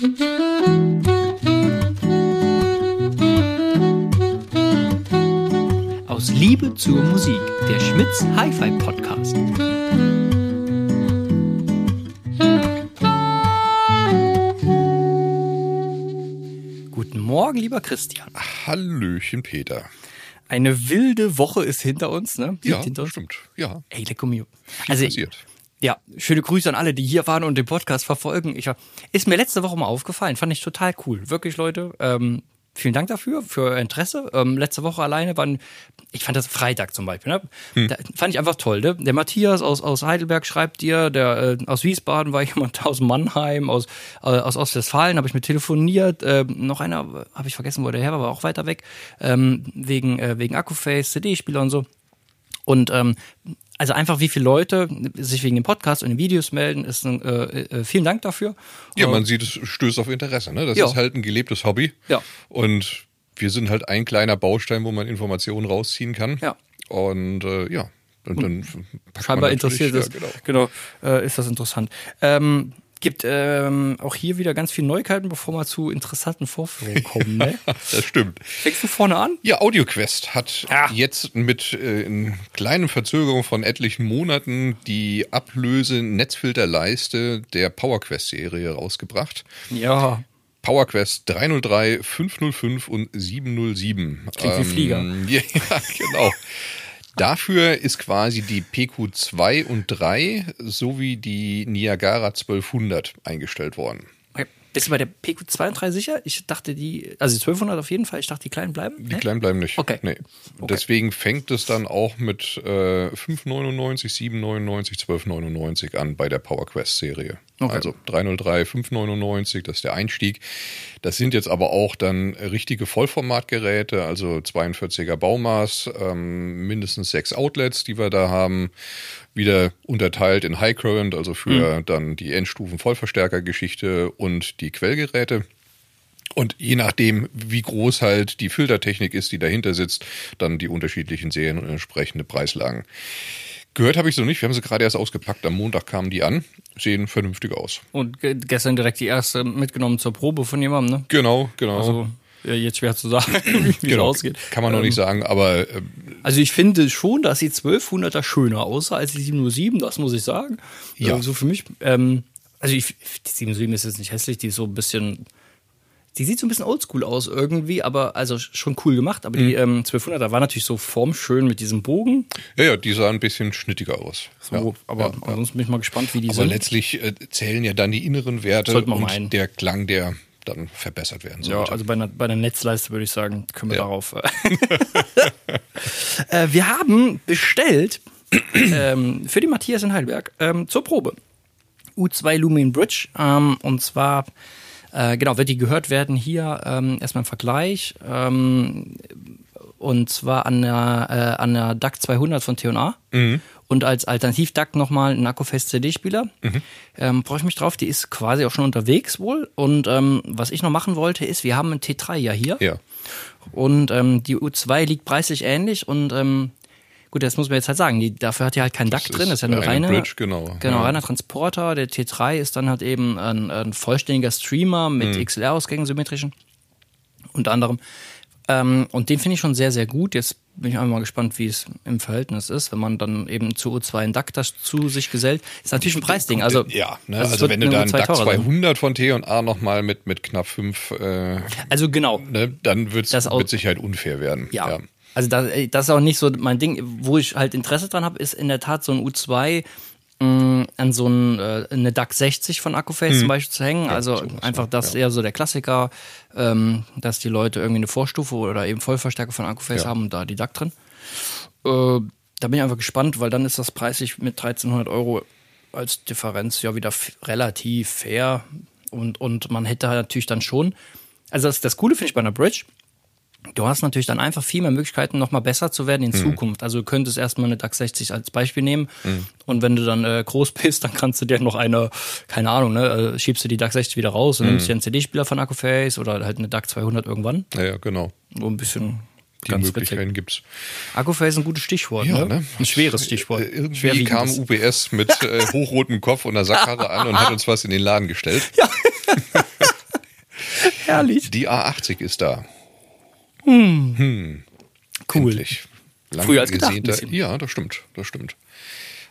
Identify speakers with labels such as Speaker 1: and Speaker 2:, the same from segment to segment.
Speaker 1: Aus Liebe zur Musik, der Schmitz Hi-Fi Podcast. Guten Morgen, lieber Christian.
Speaker 2: Hallöchen, Peter.
Speaker 1: Eine wilde Woche ist hinter uns, ne?
Speaker 2: Ja,
Speaker 1: hinter uns.
Speaker 2: stimmt. Ja,
Speaker 1: Ey, lecko mio. Also,
Speaker 2: passiert.
Speaker 1: Ja, schöne Grüße an alle, die hier waren und den Podcast verfolgen. Ich ist mir letzte Woche mal aufgefallen, fand ich total cool. Wirklich, Leute. Ähm, vielen Dank dafür, für euer Interesse. Ähm, letzte Woche alleine waren, ich fand das Freitag zum Beispiel, ne?
Speaker 2: Hm.
Speaker 1: Fand ich einfach toll, ne? Der Matthias aus, aus Heidelberg schreibt dir, der äh, aus Wiesbaden war jemand aus Mannheim, aus, äh, aus Ostwestfalen habe ich mit telefoniert. Äh, noch einer, habe ich vergessen, wo der her war, war auch weiter weg, ähm, wegen, äh, wegen Akkuface, CD-Spieler und so. Und ähm, also einfach, wie viele Leute sich wegen dem Podcast und den Videos melden, ist ein, äh, äh, vielen Dank dafür.
Speaker 2: Ja,
Speaker 1: Äh,
Speaker 2: man sieht, es stößt auf Interesse. Ne? Das
Speaker 1: Ja.
Speaker 2: ist halt ein gelebtes Hobby.
Speaker 1: Ja.
Speaker 2: Und wir sind halt ein kleiner Baustein, wo man Informationen rausziehen kann.
Speaker 1: Ja.
Speaker 2: Und äh, ja, und dann packt man
Speaker 1: scheinbar interessiert ist.
Speaker 2: Ja, genau.
Speaker 1: genau äh, ist das interessant. Ähm, gibt ähm, auch hier wieder ganz viele Neuigkeiten, bevor wir zu interessanten Vorführungen kommen. Ne?
Speaker 2: Das stimmt.
Speaker 1: Fängst du vorne an?
Speaker 2: Ja, AudioQuest hat
Speaker 1: Ja.
Speaker 2: jetzt mit äh, in kleinen Verzögerungen von etlichen Monaten die Ablöse-Netzfilterleiste der PowerQuest-Serie rausgebracht.
Speaker 1: Ja.
Speaker 2: PowerQuest 303, 505 und 707.
Speaker 1: Klingt wie Flieger.
Speaker 2: Ja, genau. Dafür ist quasi die PQ2 und 3 sowie die Niagara 1200 eingestellt worden.
Speaker 1: Okay. Bist du bei der PQ2 und 3 sicher? Ich dachte, die, also die 1200 auf jeden Fall, ich dachte, die kleinen bleiben.
Speaker 2: Die
Speaker 1: Ne?
Speaker 2: kleinen bleiben nicht.
Speaker 1: Okay.
Speaker 2: Nee. Deswegen fängt es dann auch mit äh, 5,99, 7,99, 12,99 an bei der PowerQuest-Serie.
Speaker 1: Okay.
Speaker 2: Also 303, 5,99, das ist der Einstieg. Das sind jetzt aber auch dann richtige Vollformatgeräte, also 42er Baumaß, ähm, mindestens sechs Outlets, die wir da haben. Wieder unterteilt in High Current, also für dann die Endstufen Vollverstärkergeschichte und die Quellgeräte. Und je nachdem, wie groß halt die Filtertechnik ist, die dahinter sitzt, dann die unterschiedlichen Serien und entsprechende Preislagen. Gehört habe ich so nicht. Wir haben sie gerade erst ausgepackt. Am Montag kamen die an. Sehen vernünftig aus.
Speaker 1: Und ge- gestern direkt die erste mitgenommen zur Probe von jemandem, ne?
Speaker 2: Genau, genau.
Speaker 1: Also, ja, jetzt schwer zu sagen, wie es
Speaker 2: genau.
Speaker 1: ausgeht.
Speaker 2: Kann man noch
Speaker 1: Ähm,
Speaker 2: nicht sagen, aber äh,
Speaker 1: Also ich finde schon, dass die 1200er schöner aussah als die 707, das muss ich sagen.
Speaker 2: Ja.
Speaker 1: Äh, So für mich. Ähm, also ich, die 707 ist jetzt nicht hässlich, die ist so ein bisschen, die sieht so ein bisschen oldschool aus irgendwie, aber also schon cool gemacht. Aber
Speaker 2: Mhm.
Speaker 1: die ähm, 1200er war natürlich so formschön mit diesem Bogen.
Speaker 2: ja, ja, die sah ein bisschen schnittiger aus.
Speaker 1: So,
Speaker 2: ja.
Speaker 1: aber
Speaker 2: ja, ja.
Speaker 1: ansonsten bin ich mal gespannt, wie die
Speaker 2: Aber
Speaker 1: sind.
Speaker 2: letztlich äh, zählen ja dann die inneren Werte und
Speaker 1: meinen.
Speaker 2: der Klang, der dann verbessert werden
Speaker 1: Ja,
Speaker 2: sollte.
Speaker 1: also bei einer, bei einer Netzleiste würde ich sagen, können wir
Speaker 2: Ja.
Speaker 1: darauf. Äh, äh, wir haben bestellt ähm, für die Matthias in Heidelberg ähm, zur Probe U2 Lumen Bridge. Ähm, und zwar, äh, genau, wird die gehört werden hier ähm, erstmal im Vergleich. Ähm, und zwar an der, äh, an der DAC 200 von T&A. Und als Alternativ-DAC nochmal ein Akkufest CD-Spieler. Ähm, Freue ich mich drauf. Die ist quasi auch schon unterwegs wohl. Und ähm, was ich noch machen wollte, ist, wir haben einen T3 ja hier.
Speaker 2: ja.
Speaker 1: Und ähm, die U2 liegt preislich ähnlich. Und ähm, gut, das muss man jetzt halt sagen. Die, dafür hat die halt kein DAC
Speaker 2: Das
Speaker 1: drin. Das ist ja eine
Speaker 2: eine
Speaker 1: reine.
Speaker 2: Bridge, genau.
Speaker 1: Genau,
Speaker 2: Ja.
Speaker 1: reiner Transporter. Der T3 ist dann halt eben ein, ein vollständiger Streamer mit
Speaker 2: Mhm.
Speaker 1: XLR-Ausgängen, symmetrischen. Unter anderem. Ähm, und den finde ich schon sehr, sehr gut. Jetzt bin ich einfach mal gespannt, wie es im Verhältnis ist, wenn man dann eben zu U2 einen DAC das zu sich gesellt. Ist natürlich ein Preisding. Also,
Speaker 2: ja, ne?
Speaker 1: also
Speaker 2: also wenn du da einen
Speaker 1: U2
Speaker 2: DAC
Speaker 1: teurer sein.
Speaker 2: 200 von T&A nochmal mit, mit knapp 5 äh,
Speaker 1: Also genau.
Speaker 2: ne, dann wird es mit Sicherheit unfair werden.
Speaker 1: Ja. Also das, das ist auch nicht so mein Ding. Wo ich halt Interesse dran habe, ist in der Tat so ein U2 mh, an so ein, äh, eine DAC 60 von Accuface zum Beispiel zu hängen. also einfach das
Speaker 2: ja.
Speaker 1: eher so der Klassiker, ähm, dass die Leute irgendwie eine Vorstufe oder eben Vollverstärker von Accuface
Speaker 2: Ja.
Speaker 1: haben und da die DAC drin. Äh, da bin ich einfach gespannt, weil dann ist das preislich mit 1300 Euro als Differenz ja wieder relativ fair und, und man hätte halt natürlich dann schon, also das, das Coole finde ich bei einer Bridge, Du hast natürlich dann einfach viel mehr Möglichkeiten, nochmal besser zu werden in Zukunft. Also du könntest erstmal eine DAX 60 als Beispiel nehmen und wenn du dann äh, groß bist, dann kannst du dir noch eine, keine Ahnung, ne, äh, schiebst du die DAX 60 wieder raus und nimmst dir einen CD-Spieler von Accuface oder halt eine DAC 200 irgendwann.
Speaker 2: Ja, ja, genau.
Speaker 1: So ein bisschen
Speaker 2: Die
Speaker 1: ganz
Speaker 2: Möglichkeiten
Speaker 1: witzig.
Speaker 2: gibt's.
Speaker 1: Accuface ist ein gutes Stichwort, ne? Ein schweres Stichwort.
Speaker 2: Äh, Irgendwie kam. UBS mit äh, hochrotem Kopf und einer Sackkarre an und hat uns was in den Laden gestellt.
Speaker 1: Herrlich.
Speaker 2: Die A80 ist da.
Speaker 1: Cool.
Speaker 2: Endlich. Lang
Speaker 1: Früher als gedacht.
Speaker 2: Ja, das stimmt, das stimmt.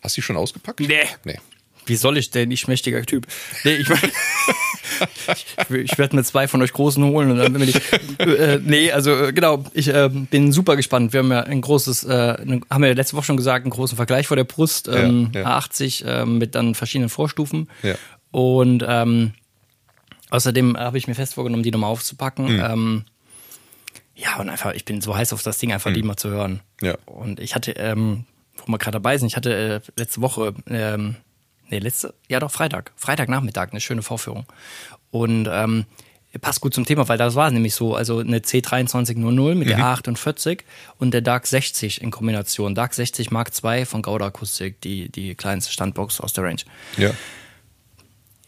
Speaker 2: Hast du die schon ausgepackt?
Speaker 1: Nee.
Speaker 2: Nee.
Speaker 1: Wie soll ich denn? Ich mächtiger Typ. Nee, ich, ich, ich werde mir zwei von euch großen holen und dann bin ich. Äh, nee, also äh, genau, ich äh, bin super gespannt. Wir haben ja ein großes, äh, haben wir ja letzte Woche schon gesagt, einen großen Vergleich vor der Brust, ähm,
Speaker 2: Ja, ja.
Speaker 1: A80 ähm, mit dann verschiedenen Vorstufen.
Speaker 2: Ja.
Speaker 1: Und ähm, außerdem habe ich mir fest vorgenommen, die nochmal aufzupacken.
Speaker 2: Mhm.
Speaker 1: Ähm, ja, und einfach, ich bin so heiß auf das Ding, einfach die mal zu hören.
Speaker 2: Mhm. Ja.
Speaker 1: Und ich hatte, ähm, wo wir gerade dabei sind, ich hatte äh, letzte Woche, ähm, nee, letzte, ja doch, Freitag, Freitagnachmittag, eine schöne Vorführung. Und ähm, passt gut zum Thema, weil das war nämlich so, also eine C2300 mit der A48 und der Dark 60 in Kombination. Dark 60 Mark II von Gauda Akustik, die, die kleinste Standbox aus der Range.
Speaker 2: Ja.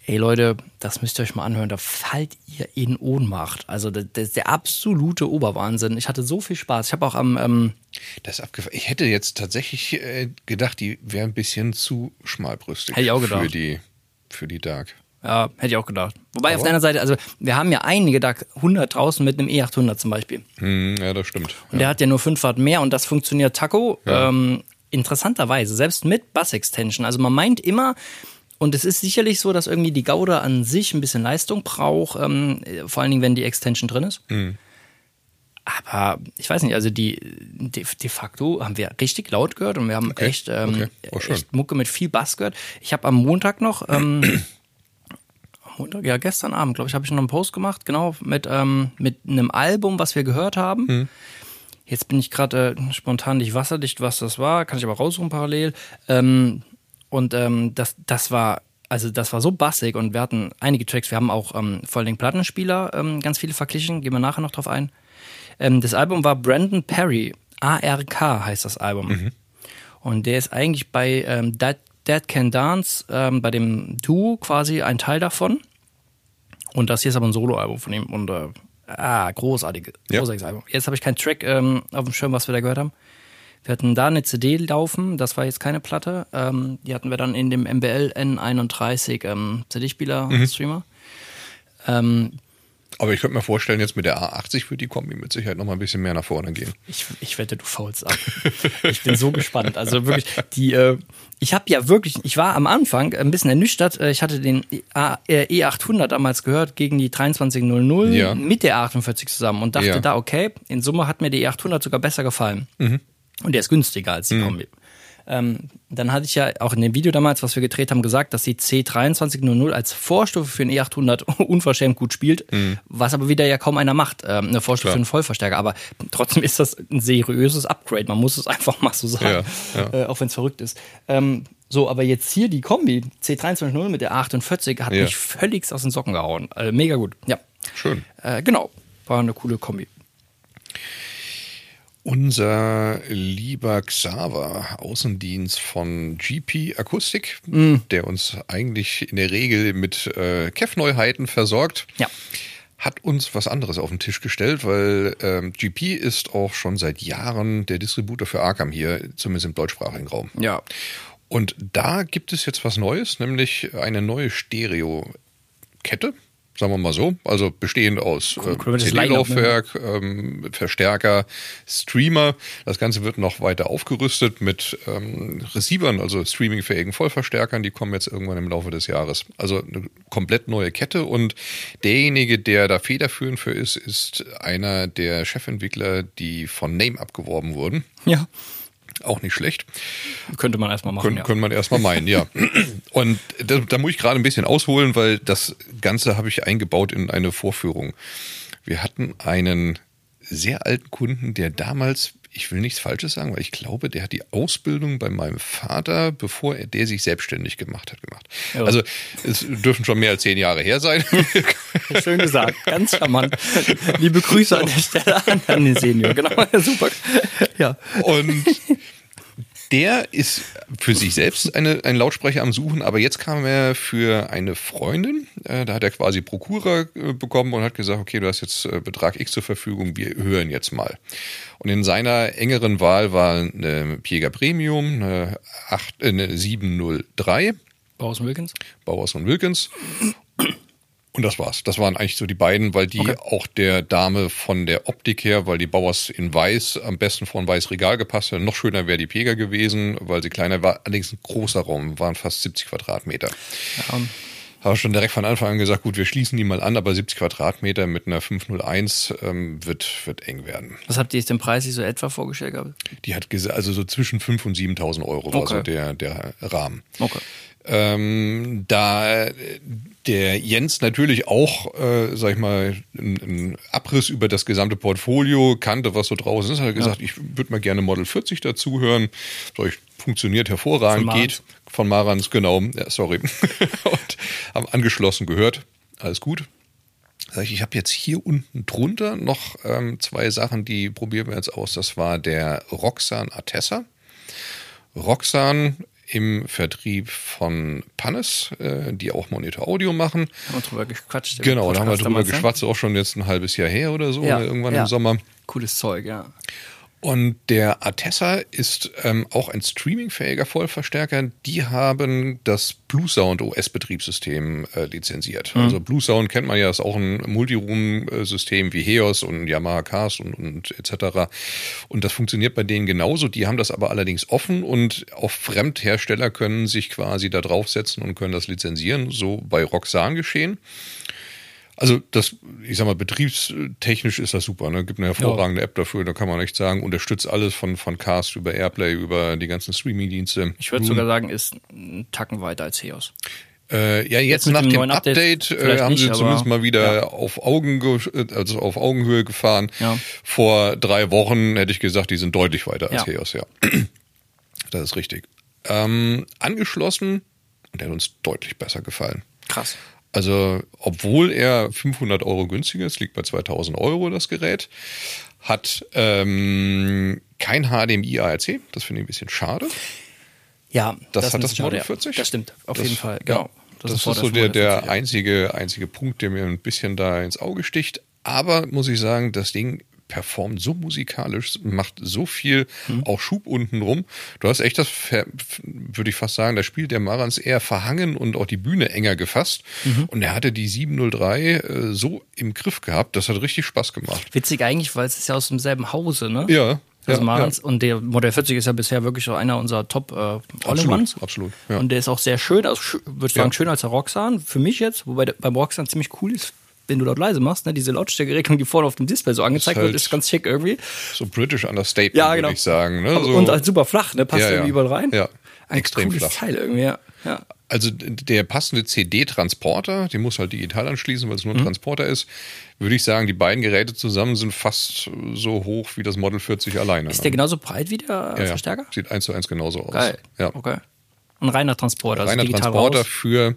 Speaker 1: Ey Leute, das müsst ihr euch mal anhören, da fallt ihr in Ohnmacht. Also das, das ist der absolute Oberwahnsinn. Ich hatte so viel Spaß. Ich habe auch am, ähm,
Speaker 2: Das ist abgefahren. Ich hätte jetzt tatsächlich äh, gedacht, die wäre ein bisschen zu schmalbrüstig.
Speaker 1: Hätte ich auch
Speaker 2: Für
Speaker 1: gedacht.
Speaker 2: die, für die Dark.
Speaker 1: Ja, hätte ich auch gedacht. Wobei auf
Speaker 2: Aber-
Speaker 1: der anderen Seite, also wir haben ja einige da 100 draußen mit einem E800 zum Beispiel.
Speaker 2: Hm, ja, das stimmt.
Speaker 1: Und der hat ja nur 5 Watt mehr und das funktioniert Taco ähm, interessanterweise, selbst mit Bass-Extension. Also man meint immer, und es ist sicherlich so, dass irgendwie die Gauda an sich ein bisschen Leistung braucht, ähm, vor allen Dingen, wenn die Extension drin ist. Aber ich weiß nicht, also die de, de facto haben wir richtig laut gehört und wir haben
Speaker 2: Okay,
Speaker 1: echt, ähm,
Speaker 2: okay. Oh,
Speaker 1: echt Mucke mit viel Bass gehört. Ich habe am Montag noch, ähm, am Montag, ja gestern Abend, glaube ich, habe ich noch einen Post gemacht, genau, mit, ähm, mit einem Album, was wir gehört haben.
Speaker 2: Hm.
Speaker 1: Jetzt bin ich gerade äh, spontan nicht wasserdicht, was das war, kann ich aber raussuchen parallel. Ähm, und ähm, das, das war, also das war so bassig und wir hatten einige Tracks, wir haben auch ähm, vor allen Dingen Plattenspieler ähm, ganz viele verglichen, gehen wir nachher noch drauf ein. Ähm, das Album war Brandon Perry, ARK heißt das Album. Und der ist eigentlich bei ähm, Dead, Dead Can Dance, ähm, bei dem Duo quasi ein Teil davon. Und das hier ist aber ein Soloalbum von ihm. Und äh, ah, großartige,
Speaker 2: Ja.
Speaker 1: großartiges Album. Jetzt habe ich keinen Track ähm, auf dem Schirm, was wir da gehört haben. Wir hatten da eine CD laufen, das war jetzt keine Platte. Ähm, die hatten wir dann in dem MBL N31 ähm, CD-Spieler-Streamer. Ähm,
Speaker 2: Aber ich könnte mir vorstellen, jetzt mit der A80 wird die Kombi mit Sicherheit noch mal ein bisschen mehr nach vorne gehen.
Speaker 1: Ich, ich wette, du faulst ab. Ich bin so gespannt. Also wirklich, die, äh, ich habe ja wirklich, ich war am Anfang ein bisschen ernüchtert. Äh, Ich hatte den A- äh, E800 damals gehört gegen die 2300
Speaker 2: Ja.
Speaker 1: mit der A48 zusammen und dachte
Speaker 2: Ja.
Speaker 1: da, okay, in Summe hat mir die E800 sogar besser gefallen. Und der ist günstiger als die Kombi. Ähm, dann hatte ich ja auch in dem Video damals, was wir gedreht haben, gesagt, dass die C2300 als Vorstufe für den E800 unverschämt gut spielt, was aber wieder ja kaum einer macht, ähm, eine Vorstufe
Speaker 2: Klar.
Speaker 1: für einen Vollverstärker. Aber trotzdem ist das ein seriöses Upgrade, man muss es einfach mal so sagen,
Speaker 2: Ja, ja.
Speaker 1: Äh, auch wenn es verrückt ist. Ähm, so, aber jetzt hier die Kombi C2300 mit der A48 hat
Speaker 2: Ja.
Speaker 1: mich völlig aus den Socken gehauen. Äh, mega gut, ja.
Speaker 2: Schön.
Speaker 1: Äh, genau, war eine coole Kombi.
Speaker 2: Unser lieber Xaver, Außendienst von GP Akustik,
Speaker 1: Mhm.
Speaker 2: der uns eigentlich in der Regel mit äh, Kev-Neuheiten versorgt,
Speaker 1: Ja.
Speaker 2: hat uns was anderes auf den Tisch gestellt, weil ähm, GP ist auch schon seit Jahren der Distributor für Arkham hier, zumindest im deutschsprachigen Raum.
Speaker 1: Ja.
Speaker 2: Und da gibt es jetzt was Neues, nämlich eine neue Stereo-Kette, sagen wir mal so, also bestehend aus äh, CD-Laufwerk, ähm, Verstärker, Streamer. Das Ganze wird noch weiter aufgerüstet mit ähm, Receivern, also streamingfähigen Vollverstärkern. Die kommen jetzt irgendwann im Laufe des Jahres. Also eine komplett neue Kette und derjenige, der da federführend für ist, ist einer der Chefentwickler, die von Name abgeworben wurden.
Speaker 1: Ja.
Speaker 2: Auch nicht schlecht.
Speaker 1: Könnte man erstmal machen.
Speaker 2: Können,
Speaker 1: ja.
Speaker 2: können man erstmal meinen, ja. Und da, da muss ich gerade ein bisschen ausholen, weil das Ganze habe ich eingebaut in eine Vorführung. Wir hatten einen sehr alten Kunden, der damals, ich will nichts Falsches sagen, weil ich glaube, der hat die Ausbildung bei meinem Vater, bevor er der sich selbstständig gemacht hat, gemacht.
Speaker 1: Ja.
Speaker 2: Also es dürfen schon mehr als zehn Jahre her sein.
Speaker 1: Schön gesagt, ganz charmant. Liebe Grüße an der Stelle an, an den Senior, genau, super. Ja.
Speaker 2: Und der ist für sich selbst eine, ein Lautsprecher am Suchen, aber jetzt kam er für eine Freundin, äh, da hat er quasi Prokura äh, bekommen und hat gesagt, okay, du hast jetzt äh, Betrag X zur Verfügung, wir hören jetzt mal. Und in seiner engeren Wahl war eine Piega Premium, eine, 8, äh, eine 703,
Speaker 1: Bauhaus Wilkins?
Speaker 2: Bauhaus und Wilkins. Und das war's. Das waren eigentlich so die beiden, weil die
Speaker 1: Okay.
Speaker 2: auch der Dame von der Optik her, weil die Bauers in weiß, am besten vor ein weiß Regal gepasst hätte. Noch schöner wäre die Pega gewesen, weil sie kleiner war. Allerdings ein großer Raum, waren fast 70 Quadratmeter.
Speaker 1: Ja,
Speaker 2: Habe schon direkt von Anfang an gesagt, gut, wir schließen die mal an, aber 70 Quadratmeter mit einer 501 ähm, wird, wird eng werden.
Speaker 1: was habt ihr jetzt den Preis so etwa vorgestellt gehabt?
Speaker 2: Die hat gesagt, also so zwischen 5.000 und 7.000 Euro war
Speaker 1: Okay.
Speaker 2: so der, der Rahmen.
Speaker 1: Okay.
Speaker 2: Ähm, da der Jens natürlich auch, äh, sag ich mal, einen Abriss über das gesamte Portfolio kannte, was so draußen ist, hat er gesagt, ich würde mal gerne Model 40 dazu hören. So, ich, funktioniert hervorragend,
Speaker 1: Von
Speaker 2: geht von Marans, genau, ja, sorry. Und haben angeschlossen gehört, alles gut. Sag ich, ich habe jetzt hier unten drunter noch ähm, zwei Sachen, die probieren wir jetzt aus. Das war der Roxan Atessa. Roxan im Vertrieb von Pannes, äh, die auch Monitor Audio machen.
Speaker 1: Haben wir drüber gequatscht.
Speaker 2: Genau, da haben wir drüber
Speaker 1: damals, ne?
Speaker 2: geschwatzt, auch schon jetzt ein halbes Jahr her oder so,
Speaker 1: Ja,
Speaker 2: irgendwann
Speaker 1: ja.
Speaker 2: im Sommer.
Speaker 1: Cooles Zeug, ja.
Speaker 2: Und der Atessa ist ähm, auch ein streamingfähiger Vollverstärker. Die haben das Blue Sound OS-Betriebssystem äh, lizenziert. Also Blue Sound kennt man ja, ist auch ein Multiroom-System wie Heos und Yamaha Cast und, und etc. Und das funktioniert bei denen genauso. Die haben das aber allerdings offen und auch Fremdhersteller können sich quasi da draufsetzen und können das lizenzieren. So bei Roxan geschehen. Also das, ich sag mal, betriebstechnisch ist das super. Ne? Gibt eine hervorragende App dafür, da kann man echt sagen, unterstützt alles von, von Cast über Airplay, über die ganzen Streaming-Dienste.
Speaker 1: Ich würde sogar sagen, ist ein Tacken weiter als Heos.
Speaker 2: Äh, ja, jetzt,
Speaker 1: Jetzt
Speaker 2: nach
Speaker 1: dem
Speaker 2: dem Update, äh, haben sie
Speaker 1: nicht,
Speaker 2: zumindest
Speaker 1: aber-
Speaker 2: mal wieder
Speaker 1: ja.
Speaker 2: auf, Augen, also auf Augenhöhe gefahren.
Speaker 1: Ja.
Speaker 2: Vor drei Wochen hätte ich gesagt, die sind deutlich weiter als
Speaker 1: Ja.
Speaker 2: Heos, ja. Das ist richtig. Ähm, angeschlossen, und der hat uns deutlich besser gefallen.
Speaker 1: Krass.
Speaker 2: Also, obwohl er 500 Euro günstiger ist, liegt bei 2000 Euro das Gerät, hat ähm, kein HDMI ARC, das finde ich ein bisschen schade.
Speaker 1: Ja,
Speaker 2: Das,
Speaker 1: ist
Speaker 2: hat das Model
Speaker 1: schade,
Speaker 2: 40?
Speaker 1: Ja. Das stimmt, auf
Speaker 2: Das-
Speaker 1: jeden Fall.
Speaker 2: ja.
Speaker 1: Genau.
Speaker 2: Das,
Speaker 1: ein
Speaker 2: ist so der, der
Speaker 1: 40, ja.
Speaker 2: einzige, einzige Punkt, der mir ein bisschen da ins Auge sticht. Aber muss ich sagen, das Ding performt so musikalisch, macht so viel
Speaker 1: Mhm. auch
Speaker 2: Schub unten rum. Du hast echt das, würde ich fast sagen, da spielt der Marans eher verhangen und auch die Bühne enger gefasst.
Speaker 1: Mhm.
Speaker 2: Und er hatte die 703 äh, so im Griff gehabt, das hat richtig Spaß gemacht.
Speaker 1: Witzig eigentlich, weil es ist ja aus demselben Hause, ne?
Speaker 2: Ja.
Speaker 1: Also
Speaker 2: ja,
Speaker 1: Marans
Speaker 2: ja.
Speaker 1: und der Modell 40 ist ja bisher wirklich so einer unserer Top äh,
Speaker 2: Absolut, absolut, ja.
Speaker 1: Und der ist auch sehr schön, also würde sagen
Speaker 2: Ja.
Speaker 1: schöner als der Roxan für mich jetzt, wobei der, beim Roxan ziemlich cool ist, wenn du dort leise machst, ne, diese Lautstärkeregelung, die vorne auf dem Display so angezeigt
Speaker 2: halt
Speaker 1: wird, ist ganz schick irgendwie.
Speaker 2: So British Understatement,
Speaker 1: Ja, genau.
Speaker 2: würde ich sagen. Ne? So,
Speaker 1: und halt super flach, ne, passt
Speaker 2: Ja, ja.
Speaker 1: irgendwie überall rein.
Speaker 2: Ja,
Speaker 1: Ein
Speaker 2: extrem
Speaker 1: cooles
Speaker 2: flach.
Speaker 1: Teil irgendwie, ja. ja.
Speaker 2: Also der passende CD-Transporter, den muss halt digital anschließen, weil es
Speaker 1: Mhm.
Speaker 2: nur ein Transporter ist, würde ich sagen, die beiden Geräte zusammen sind fast so hoch wie das Model 40 alleine.
Speaker 1: Ist
Speaker 2: ne?
Speaker 1: der genauso breit wie der
Speaker 2: ja.
Speaker 1: Verstärker?
Speaker 2: Sieht eins zu eins genauso aus.
Speaker 1: Geil.
Speaker 2: Ja.
Speaker 1: Okay. Ein reiner Transporter, also
Speaker 2: Reiner
Speaker 1: digital
Speaker 2: Transporter
Speaker 1: raus.
Speaker 2: für,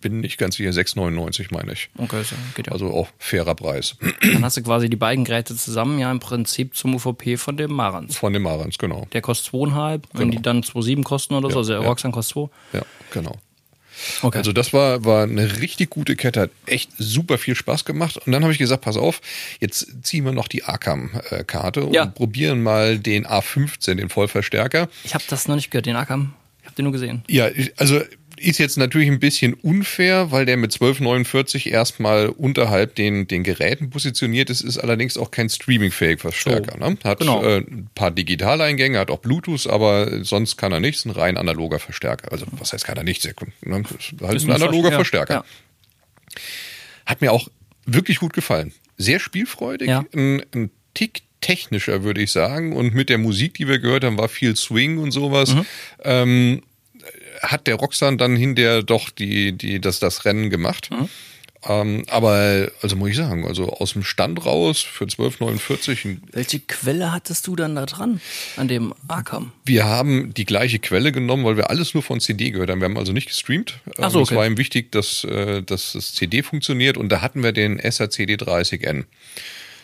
Speaker 2: bin nicht ganz sicher, 6,99 meine ich.
Speaker 1: Okay, so, geht ja.
Speaker 2: Also auch fairer Preis.
Speaker 1: Dann hast du quasi die beiden Geräte zusammen, ja im Prinzip zum UVP von dem Marans.
Speaker 2: Von dem Marans, genau.
Speaker 1: Der kostet 2,5, wenn die dann 2,7 kosten oder so, also der
Speaker 2: ja.
Speaker 1: Roxanne kostet 2.
Speaker 2: Ja, genau.
Speaker 1: Okay.
Speaker 2: Also das war, war eine richtig gute Kette, hat echt super viel Spaß gemacht. Und dann habe ich gesagt, pass auf, jetzt ziehen wir noch die Arkham-Karte und
Speaker 1: Ja.
Speaker 2: probieren mal den A15, den Vollverstärker.
Speaker 1: ich habe das noch nicht gehört, den Akam. Ich habe den nur gesehen.
Speaker 2: Ja, also ist jetzt natürlich ein bisschen unfair, weil der mit 1249 erstmal unterhalb den, den Geräten positioniert ist, ist allerdings auch kein streamingfähig Verstärker.
Speaker 1: So,
Speaker 2: ne? Hat
Speaker 1: genau.
Speaker 2: äh, ein paar Digitaleingänge, hat auch Bluetooth, aber sonst kann er nichts, ein rein analoger Verstärker. Also was heißt kann er nichts? Ne? Ist halt
Speaker 1: Ist
Speaker 2: ein analoger
Speaker 1: ja,
Speaker 2: Verstärker.
Speaker 1: ja.
Speaker 2: Hat mir auch wirklich gut gefallen. Sehr spielfreudig,
Speaker 1: Ja.
Speaker 2: ein, ein Tick technischer, würde ich sagen. Und mit der Musik, die wir gehört haben, war viel Swing und sowas.
Speaker 1: Mhm.
Speaker 2: Ähm, hat der Roxanne dann hinterher doch die, die, das, das Rennen gemacht.
Speaker 1: Mhm.
Speaker 2: Ähm, aber, also muss ich sagen, also aus dem Stand raus für 12,49. ein-
Speaker 1: Welche Quelle hattest du dann da dran, an dem Akam?
Speaker 2: Wir haben die gleiche Quelle genommen, weil wir alles nur von CD gehört haben. Wir haben also nicht gestreamt.
Speaker 1: Ach so,
Speaker 2: Ähm, Es
Speaker 1: okay.
Speaker 2: war ihm wichtig, dass, äh, dass das CD funktioniert und da hatten wir den SRCD 30N.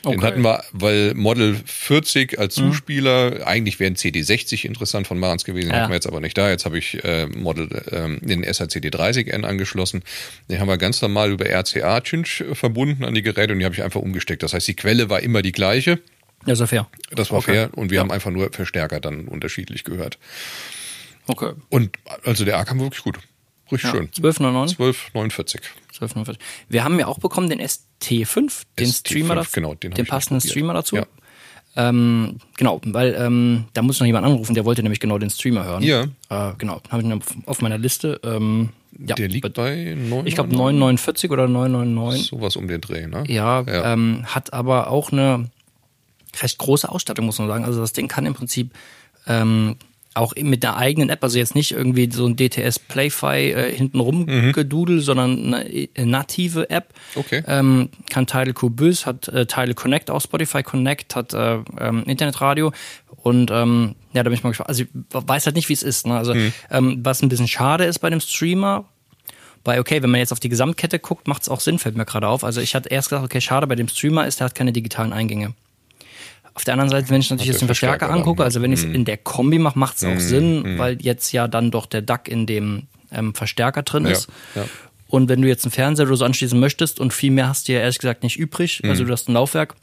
Speaker 2: Den
Speaker 1: Okay. Mhm.
Speaker 2: hatten wir, weil Model 40 als Zuspieler, eigentlich wäre ein CD60 interessant von Marans gewesen, den
Speaker 1: Ja.
Speaker 2: hatten wir jetzt aber nicht da. Jetzt habe ich äh, Model, ähm, den SRCD 30N angeschlossen. Den haben wir ganz normal über RCA Cinch verbunden an die Geräte und die habe ich einfach umgesteckt. Das heißt, die Quelle war immer die gleiche.
Speaker 1: Ja, ja fair.
Speaker 2: Das war
Speaker 1: Okay.
Speaker 2: fair und wir
Speaker 1: Ja.
Speaker 2: haben einfach nur Verstärker dann unterschiedlich gehört.
Speaker 1: Okay.
Speaker 2: Und also der A kam wirklich gut. Richtig schön.
Speaker 1: 12,99?
Speaker 2: 12,49.
Speaker 1: 12,49. Wir haben ja auch bekommen den ST5, den
Speaker 2: ST5,
Speaker 1: Streamer dazu,
Speaker 2: genau, den
Speaker 1: den passenden. Streamer dazu.
Speaker 2: Ja.
Speaker 1: Ähm, genau, weil ähm, da muss noch jemand anrufen, der wollte nämlich genau den Streamer hören.
Speaker 2: Ja.
Speaker 1: Äh, genau, habe ich auf meiner Liste. Ähm, ja,
Speaker 2: Der liegt bei 9.
Speaker 1: ich glaube 949 oder 999.
Speaker 2: Sowas um den Dreh, ne?
Speaker 1: Ja,
Speaker 2: Ja.
Speaker 1: Ähm, hat aber auch eine recht große Ausstattung, muss man sagen. Also das Ding kann im Prinzip ähm, auch mit einer eigenen App, also jetzt nicht irgendwie so ein DTS Playfi äh, hintenrum gedudel, sondern eine äh, native App.
Speaker 2: Okay.
Speaker 1: Ähm, kann Tidal Cubus, hat äh, Tidal Connect, auch Spotify Connect, hat äh, ähm, Internetradio und ähm, ja, da bin ich mal gespannt. Also ich weiß halt nicht, wie es ist. Ne? Also ähm, was ein bisschen schade ist bei dem Streamer, bei, okay, wenn man jetzt auf die Gesamtkette guckt, macht es auch Sinn, fällt mir gerade auf. Also ich hatte erst gesagt, okay, schade bei dem Streamer ist, der hat keine digitalen Eingänge. Auf der anderen Seite, wenn ich natürlich jetzt den Verstärker
Speaker 2: Verstärker
Speaker 1: angucke, also wenn ich es
Speaker 2: Mhm.
Speaker 1: in der Kombi mache, macht es auch Sinn, weil jetzt ja dann doch der DAC in dem ähm, Verstärker drin
Speaker 2: Ja,
Speaker 1: ist.
Speaker 2: ja.
Speaker 1: Und wenn du jetzt einen Fernseher oder so anschließen möchtest und viel mehr hast du ja ehrlich gesagt nicht übrig, also du hast ein Laufwerk,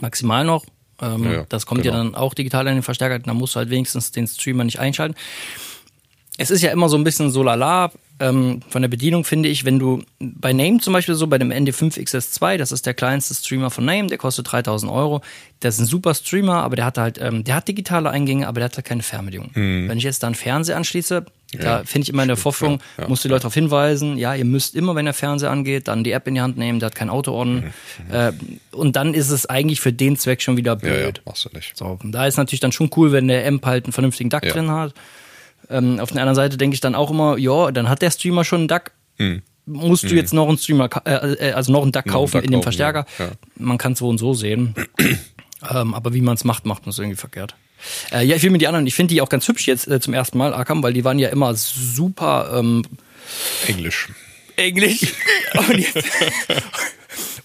Speaker 1: maximal noch, ähm,
Speaker 2: Mhm. Ja, ja,
Speaker 1: das kommt ja
Speaker 2: genau.
Speaker 1: dann auch digital in den Verstärker, dann musst du halt wenigstens den Streamer nicht einschalten es ist ja immer so ein bisschen so lala ähm, von der Bedienung, finde ich, wenn du bei Name zum Beispiel so, bei dem ND5 XS2, das ist der kleinste Streamer von Name, der kostet 3000 Euro. Das ist ein super Streamer, aber der hat halt, ähm, der hat digitale Eingänge, aber der hat halt keine Fernbedienung. Wenn ich jetzt da einen Fernseher anschließe, da
Speaker 2: Mhm. Ja,
Speaker 1: finde ich immer in der Vorführung,
Speaker 2: ja, ja,
Speaker 1: muss die Leute darauf hinweisen, ja, ihr müsst immer, wenn der Fernseher angeht, dann die App in die Hand nehmen, der hat kein Auto on. Äh, und dann ist es eigentlich für den Zweck schon wieder
Speaker 2: Ja, ja,
Speaker 1: blöd.
Speaker 2: machst du nicht.
Speaker 1: So, da ist natürlich dann schon cool, wenn der Amp halt einen vernünftigen DAC drin hat. Ähm, auf der anderen Seite denke ich dann auch immer, ja, dann hat der Streamer schon einen DAC. Musst du jetzt noch einen Streamer, äh, äh, also noch einen DAC.
Speaker 2: Noch einen
Speaker 1: kaufen
Speaker 2: DAC
Speaker 1: in dem
Speaker 2: kaufen,
Speaker 1: Verstärker?
Speaker 2: ja. Ja.
Speaker 1: Man kann es so und so sehen. ähm, aber wie man es macht, macht man es irgendwie verkehrt. Äh, ja, ich will mir die anderen, ich finde die auch ganz hübsch jetzt äh, zum ersten Mal, Akam, weil die waren ja immer super ähm,
Speaker 2: Englisch.
Speaker 1: Englisch. Und jetzt,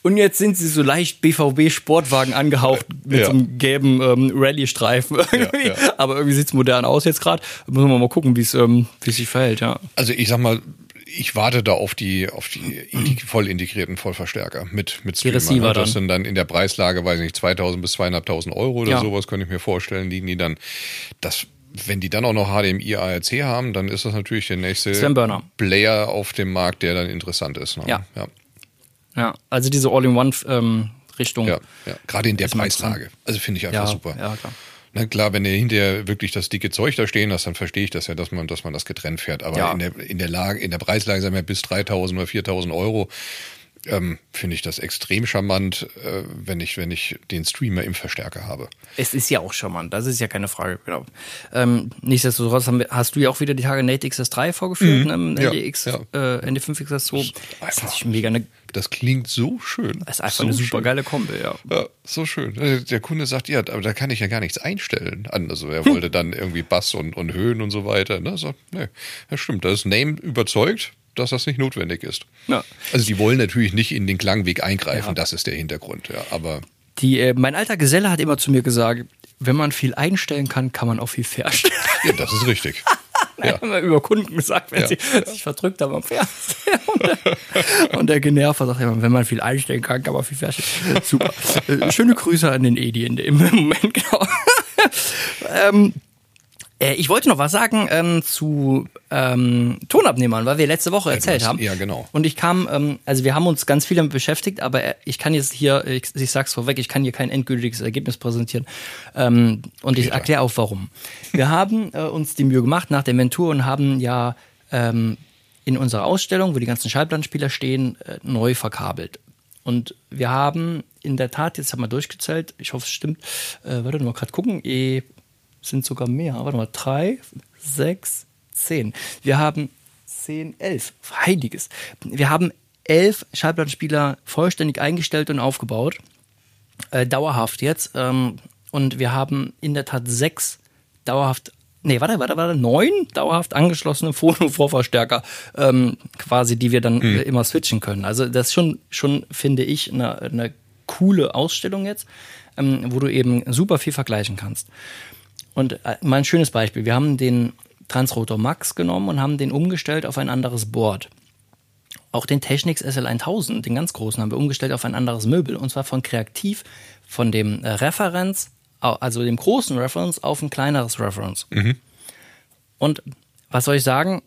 Speaker 1: und jetzt sind sie so leicht BVB-Sportwagen angehaucht mit
Speaker 2: Ja.
Speaker 1: so einem gelben ähm, Rallye-Streifen. irgendwie.
Speaker 2: ja.
Speaker 1: Aber irgendwie sieht's modern aus jetzt gerade. Müssen wir mal gucken, wie es ähm, wie es sich verhält, ja.
Speaker 2: Also ich sag mal, ich warte da auf die, auf die voll integrierten Vollverstärker mit, mit Streamer. Ne? Das sind dann in der Preislage, weiß ich nicht, 2000 bis 2500 Euro oder
Speaker 1: Ja.
Speaker 2: sowas, könnte ich mir vorstellen, liegen die dann, das, wenn die dann auch noch HDMI ARC haben, dann ist das natürlich der nächste. Player auf dem Markt, der dann interessant ist. Ne?
Speaker 1: Ja.
Speaker 2: ja.
Speaker 1: Ja. Also diese All-in-One-Richtung.
Speaker 2: Ja, ja. Gerade in der Preislage. Also finde ich einfach
Speaker 1: ja,
Speaker 2: super.
Speaker 1: ja, klar.
Speaker 2: Na klar, wenn du hinterher wirklich das dicke Zeug da stehen hast, dann verstehe ich das ja, dass man, dass man das getrennt fährt. Aber
Speaker 1: Ja.
Speaker 2: in der, in der Lage, in der Preislage, sagen wir bis 3000 oder 4000 Euro, ähm, finde ich das extrem charmant, äh, wenn ich, wenn ich den Streamer im Verstärker habe.
Speaker 1: Es ist ja auch charmant, das ist ja keine Frage, genau. Ähm, nichtsdestotrotz wir, hast du ja auch wieder die Tage Nate XS3 vorgeführt, ne,
Speaker 2: Mhm. Ja,
Speaker 1: NDX,
Speaker 2: ja.
Speaker 1: Äh, ND5 XS2. Das ist
Speaker 2: einfach-
Speaker 1: natürlich mega eine,
Speaker 2: Das klingt so schön.
Speaker 1: das ist einfach
Speaker 2: so
Speaker 1: eine super
Speaker 2: schön.
Speaker 1: geile Kombi, ja.
Speaker 2: Ja, so schön. Äh, Der Kunde sagt, ja, aber da kann ich ja gar nichts einstellen. Also er wollte dann irgendwie Bass und, und Höhen und so weiter. Ne? So, nee, das stimmt. Da ist Name überzeugt, dass das nicht notwendig ist.
Speaker 1: Ja.
Speaker 2: Also die wollen natürlich nicht in den Klangweg eingreifen,
Speaker 1: Ja.
Speaker 2: das ist der Hintergrund, ja. Aber
Speaker 1: Die, äh, mein alter Geselle hat immer zu mir gesagt, wenn man viel einstellen kann, kann man auch viel verstellen.
Speaker 2: ja, das ist richtig.
Speaker 1: Er hat immer über Kunden gesagt, wenn sie sich verdrückt haben am Fernseher. Und der, und der Generver sagt immer, wenn man viel einstellen kann, kann man viel verstellen. Super. Äh, Schöne Grüße an den Edi in dem Moment, genau. ähm, äh, ich wollte noch was sagen ähm, zu ähm, Tonabnehmern, weil wir letzte Woche erzählt
Speaker 2: hast-
Speaker 1: haben.
Speaker 2: ja, genau.
Speaker 1: Und ich kam, ähm, also wir haben uns ganz viel damit beschäftigt, aber äh, ich kann jetzt hier, ich, ich sag's vorweg, ich kann hier kein endgültiges Ergebnis präsentieren. Ähm, und ich erkläre auch warum. Wir haben äh, uns die Mühe gemacht nach der Inventur und haben ja ähm, in unserer Ausstellung, wo die ganzen Schallplattenspieler stehen, äh, neu verkabelt. Und wir haben in der Tat, jetzt haben wir durchgezählt, ich hoffe es stimmt, äh, warte mal gerade gucken, eh, sind sogar mehr, warte mal, drei, sechs, zehn. Wir haben zehn, elf, heiliges. Wir haben elf Schallplattenspieler vollständig eingestellt und aufgebaut, äh, dauerhaft jetzt. Ähm, und wir haben in der Tat sechs dauerhaft Nee, warte, warte, warte, neun dauerhaft angeschlossene Phono-Vorverstärker, ähm, quasi, die wir dann äh, immer switchen können. Also das ist schon, schon finde ich, eine, eine coole Ausstellung jetzt, ähm, wo du eben super viel vergleichen kannst. Und äh, mal ein schönes Beispiel. Wir haben den Transrotor Max genommen und haben den umgestellt auf ein anderes Board. Auch den Technics SL1000, den ganz großen, haben wir umgestellt auf ein anderes Möbel. Und zwar von Kreativ, von dem äh, Referenz, also dem großen Reference, auf ein kleineres Reference. Und was soll ich sagen?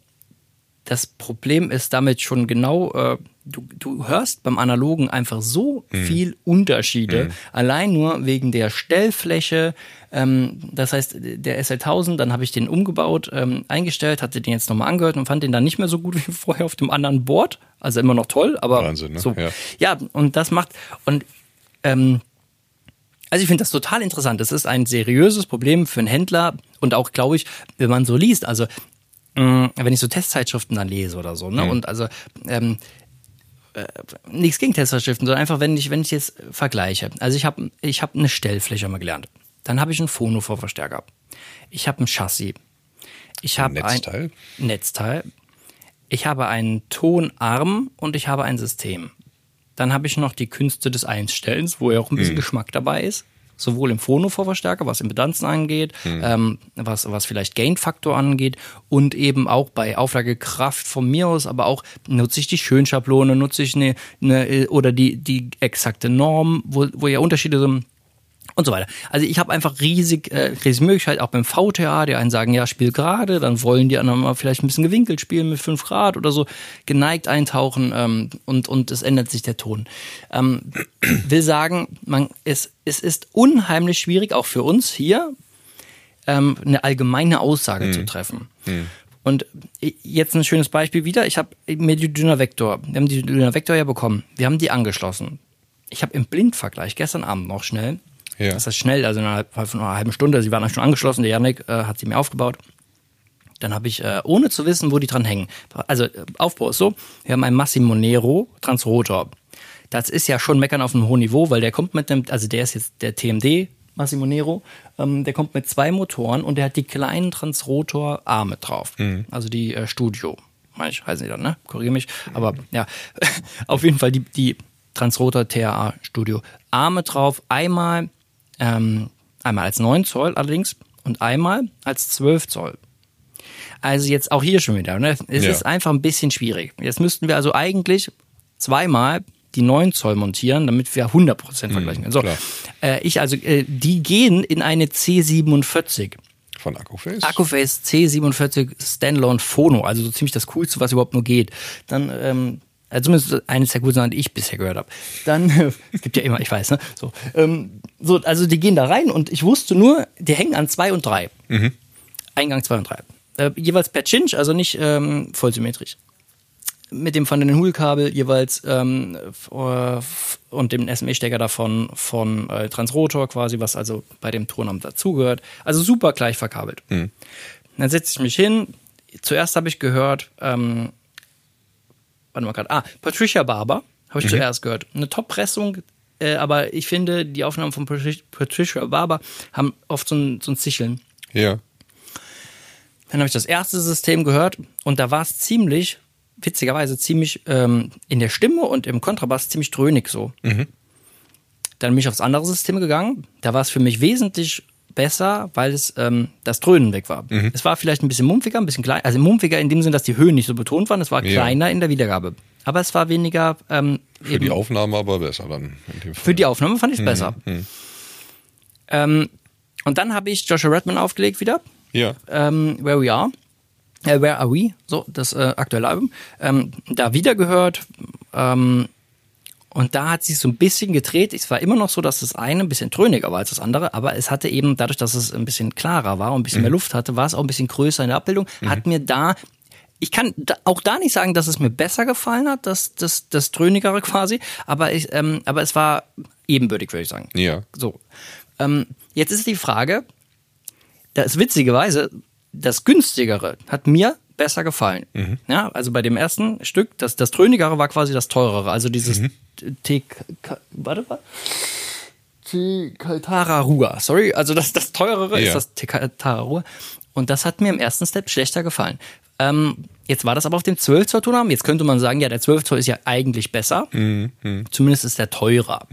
Speaker 1: Das Problem ist damit schon genau, äh, du, du hörst beim Analogen einfach so
Speaker 2: Mhm.
Speaker 1: viel Unterschiede, allein nur wegen der Stellfläche. Ähm, das heißt, der SL1000, dann habe ich den umgebaut, ähm, eingestellt, hatte den jetzt nochmal angehört und fand den dann nicht mehr so gut wie vorher auf dem anderen Board. Also immer noch toll, aber
Speaker 2: Wahnsinn, ne?
Speaker 1: so.
Speaker 2: Ja.
Speaker 1: ja, und das macht, und ähm, also ich finde das total interessant. Das ist ein seriöses Problem für einen Händler und auch, glaube ich, wenn man so liest, also mh, wenn ich so Testzeitschriften dann lese oder so, ne? Und also ähm, äh, nichts gegen Testzeitschriften, sondern einfach, wenn ich, wenn ich jetzt vergleiche. Also ich habe ich hab eine Stellfläche mal gelernt. Dann habe ich einen Phono-Vorverstärker. Ich habe ein Chassis. Ich habe ein
Speaker 2: Netzteil?
Speaker 1: Netzteil. Ich habe einen Tonarm und ich habe ein System. Dann habe ich noch die Künste des Einstellens, wo ja auch ein bisschen Geschmack dabei ist. Sowohl im Phono-Vorverstärker, was Impedanzen angeht, ähm, was, was vielleicht Gain-Faktor angeht und eben auch bei Auflagekraft von mir aus, aber auch nutze ich die Schönschablone, nutze ich eine, eine oder die, die exakte Norm, wo, wo ja Unterschiede sind und so weiter. Also ich habe einfach riesig, äh, riesig Möglichkeit, auch beim VTA, die einen sagen, ja, spiel gerade, dann wollen die anderen mal vielleicht ein bisschen gewinkelt spielen mit 5 Grad oder so, geneigt eintauchen ähm, und, und es ändert sich der Ton. Ähm, will sagen, man, es, es ist unheimlich schwierig, auch für uns hier, ähm, eine allgemeine Aussage zu treffen. Und jetzt ein schönes Beispiel wieder. Ich habe mir die Dynavector, Vector, wir haben die Dynavector Vector ja bekommen. Wir haben die angeschlossen. Ich habe im Blindvergleich gestern Abend noch schnell,
Speaker 2: Ja.
Speaker 1: das ist schnell, also innerhalb von einer halben Stunde, sie waren dann schon angeschlossen, der Janik äh, hat sie mir aufgebaut. Dann habe ich, äh, ohne zu wissen, wo die dran hängen. Also äh, Aufbau ist so, wir haben einen Massimo Nero Transrotor. Das ist ja schon meckern auf einem hohen Niveau, weil der kommt mit einem, also der ist jetzt der TMD Massimo Nero, ähm, der kommt mit zwei Motoren und der hat die kleinen Transrotor-Arme drauf. Also die äh, Studio. Ich heißen die dann, ne? Korrigiere mich. Aber ja, auf jeden Fall die, die Transrotor TRA Studio. Arme drauf, einmal, ähm, einmal als 9 Zoll allerdings und einmal als 12 Zoll. Also jetzt auch hier schon wieder. Ne? Es
Speaker 2: Ja.
Speaker 1: ist einfach ein bisschen schwierig. Jetzt müssten wir also eigentlich zweimal die 9 Zoll montieren, damit wir 100% vergleichen können. So, äh, ich also, äh, die gehen in eine C47.
Speaker 2: Von Akkuface?
Speaker 1: Akkuface C47 Standalone Phono, also so ziemlich das Coolste, was überhaupt nur geht. Dann, ähm, also zumindest eines der coolsten, die ich bisher gehört habe. Dann, äh, es gibt ja immer, ich weiß, ne? So, ähm, so, also die gehen da rein und ich wusste nur, die hängen an zwei und drei. Eingang zwei und drei. Äh, jeweils per Chinch, also nicht ähm, vollsymmetrisch. Mit dem Van den Hul-Kabel jeweils ähm, äh, und dem SME-Stecker davon von äh, Transrotor quasi, was also bei dem Tonarm dazugehört. Also super gleich verkabelt. Dann setze ich mich hin. Zuerst habe ich gehört, ähm, warte mal gerade, ah, Patricia Barber habe ich zuerst gehört. Eine Top-Pressung, äh, aber ich finde, die Aufnahmen von Patri- Patricia Barber haben oft so ein, so ein Zicheln.
Speaker 2: Ja.
Speaker 1: Dann habe ich das erste System gehört und da war es ziemlich, witzigerweise ziemlich ähm, in der Stimme und im Kontrabass ziemlich dröhnig so. Dann bin ich aufs andere System gegangen. Da war es für mich wesentlich besser, weil es ähm, das Dröhnen weg war. Es war vielleicht ein bisschen mumpfiger, ein bisschen klein, also mumpfiger in dem Sinn, dass die Höhen nicht so betont waren. Es war
Speaker 2: Ja.
Speaker 1: kleiner in der Wiedergabe. Aber es war weniger ähm,
Speaker 2: Für
Speaker 1: eben
Speaker 2: die Aufnahme aber besser dann. In dem Fall.
Speaker 1: für die Aufnahme fand ich es besser. Ähm, und dann habe ich Joshua Redman aufgelegt wieder
Speaker 2: Ja.
Speaker 1: ähm, Where We Are. Äh, Where Are We? So, das äh, aktuelle Album. Ähm, da wieder gehört. Ähm, und da hat sich so ein bisschen gedreht. Es war immer noch so, dass das eine ein bisschen dröhniger war als das andere, aber es hatte eben, dadurch, dass es ein bisschen klarer war und ein bisschen mehr Luft hatte, war es auch ein bisschen größer in der Abbildung. Hat mir da, ich kann auch da nicht sagen, dass es mir besser gefallen hat, das, das, das dröhnigere quasi, aber, ich, ähm, aber es war ebenbürtig, würde ich sagen.
Speaker 2: Ja.
Speaker 1: So. Ähm, jetzt ist die Frage, da ist witzigerweise, das günstigere hat mir besser gefallen. Ja, also bei dem ersten Stück, das, das dröhnigere war quasi das teurere, also dieses T, K- warte mal. Tararua, sorry, also das, das teurere
Speaker 2: Ja.
Speaker 1: ist das Tararua. Und das hat mir im ersten Step schlechter gefallen. Ähm, jetzt war das aber auf dem 12 Zoll Tonarm. Jetzt könnte man sagen, ja, der 12 Zoll ist ja eigentlich besser. Zumindest ist der teurer.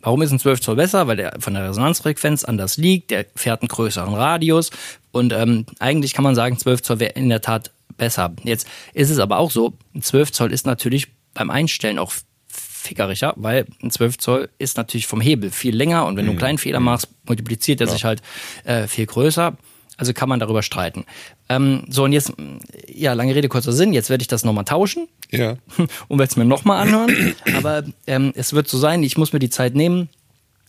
Speaker 1: Warum ist ein 12 Zoll besser? Weil der von der Resonanzfrequenz anders liegt, der fährt einen größeren Radius und ähm, eigentlich kann man sagen, 12 Zoll wäre in der Tat besser. Jetzt ist es aber auch so, ein 12 Zoll ist natürlich beim Einstellen auch fickeriger, weil ein 12 Zoll ist natürlich vom Hebel viel länger und wenn du einen kleinen Fehler machst, multipliziert er sich halt äh, viel größer. Also kann man darüber streiten. Ähm, so, und jetzt, ja, lange Rede, kurzer Sinn, jetzt werde ich das nochmal tauschen.
Speaker 2: Ja.
Speaker 1: Und werde es mir nochmal anhören. Aber ähm, es wird so sein, ich muss mir die Zeit nehmen.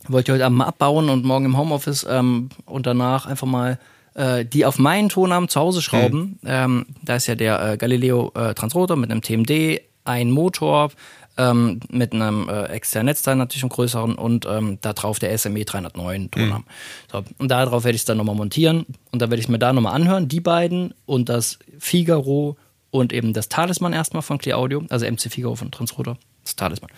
Speaker 1: Wollte ich heute Abend mal abbauen und morgen im Homeoffice ähm, und danach einfach mal äh, die auf meinen Tonarm zu Hause schrauben. Ähm, da ist ja der äh, Galileo äh, Transrotor mit einem TMD, ein Motor, ähm, mit einem äh, externen Netzteil natürlich einem größeren und ähm, da drauf der SME 309 Tonarm. So, und darauf werde ich es dann nochmal montieren und da werde ich mir da nochmal anhören, die beiden und das Figaro und eben das Talisman erstmal von Clear Audio, also MC Figaro von Transrotor, das Talisman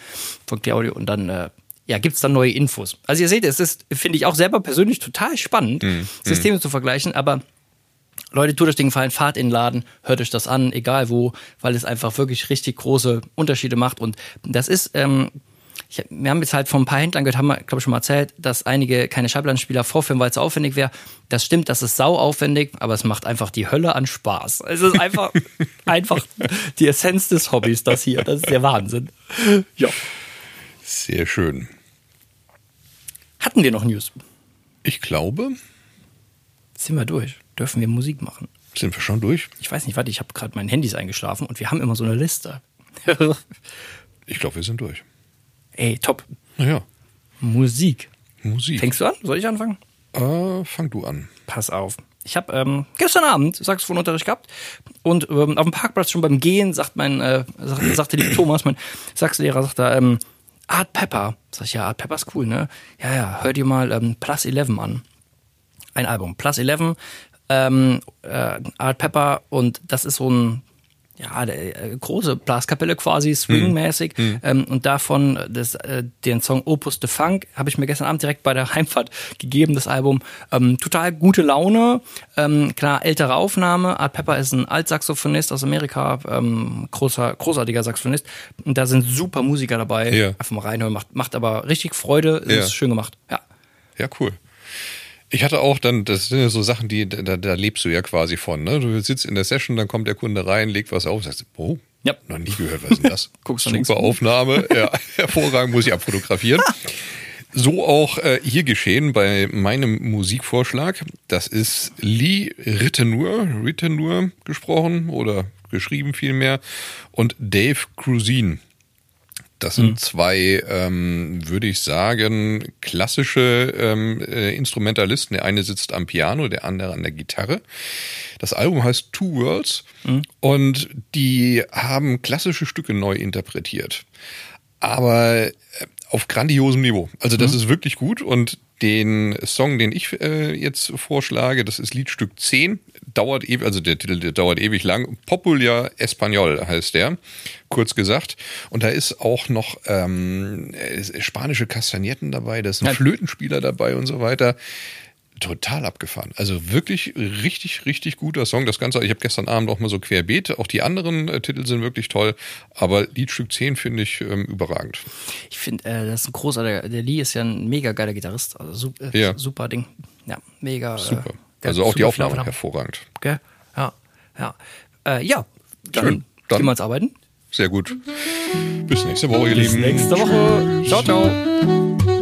Speaker 1: von Clear Audio und dann äh, ja, gibt's dann neue Infos. Also ihr seht, es ist, finde ich auch selber persönlich total spannend, Systeme zu vergleichen, aber Leute, tut euch den Gefallen, fahrt in den Laden, hört euch das an, egal wo, weil es einfach wirklich richtig große Unterschiede macht. Und das ist, ähm, ich, wir haben jetzt halt von ein paar Händlern gehört, haben wir, glaube ich, schon mal erzählt, dass einige keine Schallplattenspieler vorführen, weil es aufwendig wäre. Das stimmt, das ist sau aufwendig, aber es macht einfach die Hölle an Spaß. Es ist einfach, einfach die Essenz des Hobbys, das hier. Das ist der Wahnsinn. Ja.
Speaker 2: Sehr schön.
Speaker 1: Hatten wir noch News?
Speaker 2: Ich glaube,
Speaker 1: Sind wir durch? Dürfen wir Musik machen?
Speaker 2: sind wir schon durch.
Speaker 1: Ich weiß nicht, warte, ich habe gerade mein Handy ist eingeschlafen und wir haben immer so eine Liste.
Speaker 2: Ich glaube, wir sind durch.
Speaker 1: Ey, top.
Speaker 2: Naja,
Speaker 1: Musik.
Speaker 2: Musik.
Speaker 1: Fängst du an? Soll ich anfangen?
Speaker 2: Äh, fang du an.
Speaker 1: Pass auf. Ich habe ähm, gestern Abend Saxophonunterricht gehabt und ähm, auf dem Parkplatz schon beim Gehen sagt mein, äh, sagt, sagte die Thomas, mein Saxlehrer, sagt da, ähm, Art Pepper. Sag ich, ja, Art Pepper ist cool, ne? Ja, ja, hör dir mal ähm, Plus 11 an. Ein Album. Plus 11, ähm, äh, Art Pepper und das ist so ein ja, der, äh, große Blaskapelle quasi, swingmäßig. Ähm, und davon das, äh, den Song Opus de Funk habe ich mir gestern Abend direkt bei der Heimfahrt gegeben, das Album. Ähm, total gute Laune, ähm, klar, ältere Aufnahme. Art Pepper ist ein Altsaxophonist aus Amerika, ähm, großer, großartiger Saxophonist. Und da sind super Musiker dabei.
Speaker 2: Ja.
Speaker 1: Einfach mal reinhören, macht, macht aber richtig Freude,
Speaker 2: Ja.
Speaker 1: ist schön gemacht. Ja.
Speaker 2: Ja, cool. Ich hatte auch dann, das sind ja so Sachen, die, da, da lebst du ja quasi von, ne? Du sitzt in der Session, dann kommt der Kunde rein, legt was auf, sagst, oh,
Speaker 1: Ja.
Speaker 2: noch nie gehört, was ist denn das?
Speaker 1: Guckst du
Speaker 2: Super
Speaker 1: links.
Speaker 2: Aufnahme, ja, hervorragend, muss ich abfotografieren. So auch äh, hier geschehen bei meinem Musikvorschlag. Das ist Lee Rittenur, Rittenur gesprochen oder geschrieben vielmehr und Dave Crusin. Das sind zwei, ähm, würde ich sagen, klassische ähm, äh, Instrumentalisten. Der eine sitzt am Piano, der andere an der Gitarre. Das Album heißt Two Worlds und die haben klassische Stücke neu interpretiert. Aber äh, auf grandiosem Niveau. Also das ist wirklich gut und den Song, den ich äh, jetzt vorschlage, das ist Liedstück 10, dauert ewig, also der Titel der dauert ewig lang. Popular Español heißt der, kurz gesagt. Und da ist auch noch ähm, äh, spanische Kastagnetten dabei, da ist ein. Flötenspieler dabei und so weiter. Total abgefahren. Also wirklich richtig, richtig guter Song. Das Ganze, ich habe gestern Abend auch mal so querbeet. Auch die anderen äh, Titel sind wirklich toll. Aber Liedstück 10 finde ich ähm, überragend.
Speaker 1: Ich finde, äh, das ist ein großartiger, der Lee ist ja ein mega geiler Gitarrist. Also super,
Speaker 2: Ja.
Speaker 1: super Ding. Ja, mega.
Speaker 2: Super.
Speaker 1: Äh,
Speaker 2: Also auch die Aufnahme
Speaker 1: Aufnahme.
Speaker 2: hervorragend.
Speaker 1: Gell? Ja, ja. Äh, ja, dann,
Speaker 2: Schön. Dann-
Speaker 1: gehen wir ans Arbeiten.
Speaker 2: Sehr gut. Bis nächste Woche, ihr Lieben.
Speaker 1: Woche. Ciao, ciao.